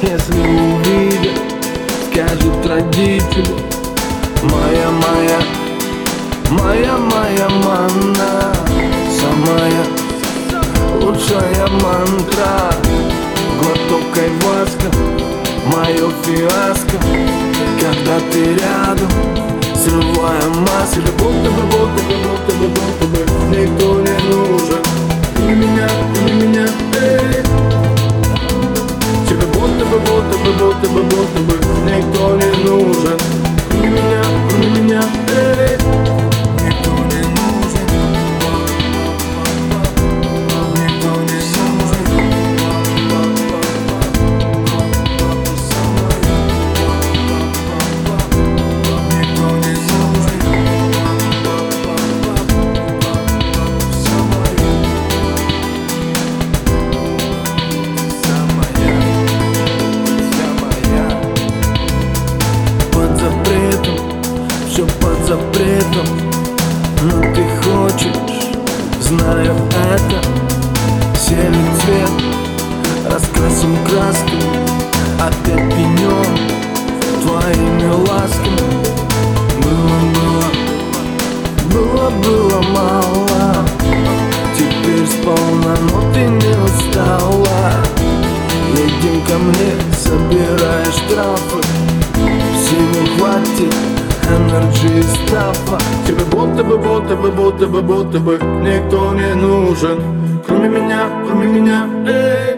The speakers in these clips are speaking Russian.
Если увидят, скажут родители. Моя, моя, моя, моя манна Самая лучшая мантра. Глоток айваска, мое фиаско. Когда ты рядом, срывая массы Будто бы, будто бы, будто бы, будто бы нужен Кроме меня, кроме меня, знаю это. Сели цвет, раскрасим красками Опять пенем твоими ласками и стафа Тебе будто бы, будто бы, будто бы, будто бы Никто не нужен. Кроме меня, кроме меня, эй.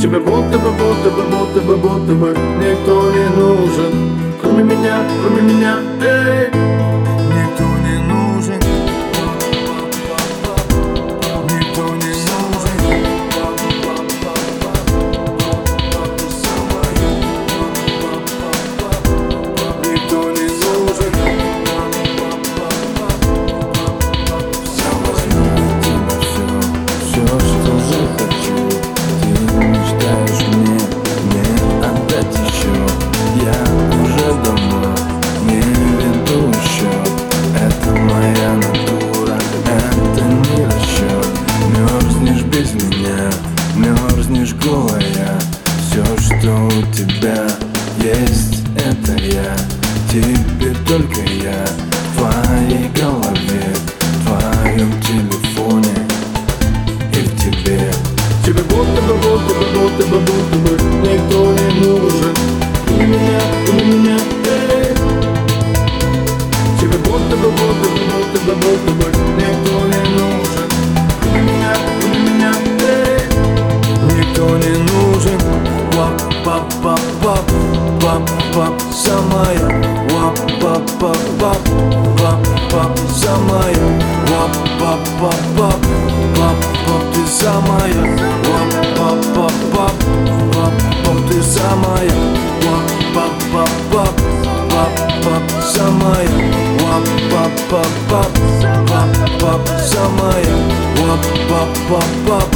Тебе будто бы, будто бы, будто бы, будто бы Никто не нужен. Кроме меня, кроме меня, эй мерзнешь голая. Все, что у тебя есть, это я. Теперь только я. В твоей голове В твоем телефоне и в тебе. Тебе будто бы, будто бы, будто бы, будто бы Никто не нужен. Кроме меня, кроме меня, за мою вап пап пап пап пап пап за мою вап пап пап пап пап пап ты за мою вап пап пап пап пап пап ты за мою вап пап пап пап пап пап за мою вап пап пап пап пап пап за мою вап пап пап пап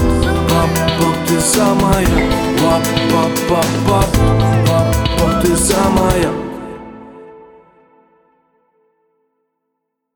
пап пап ты за мою вап пап пап пап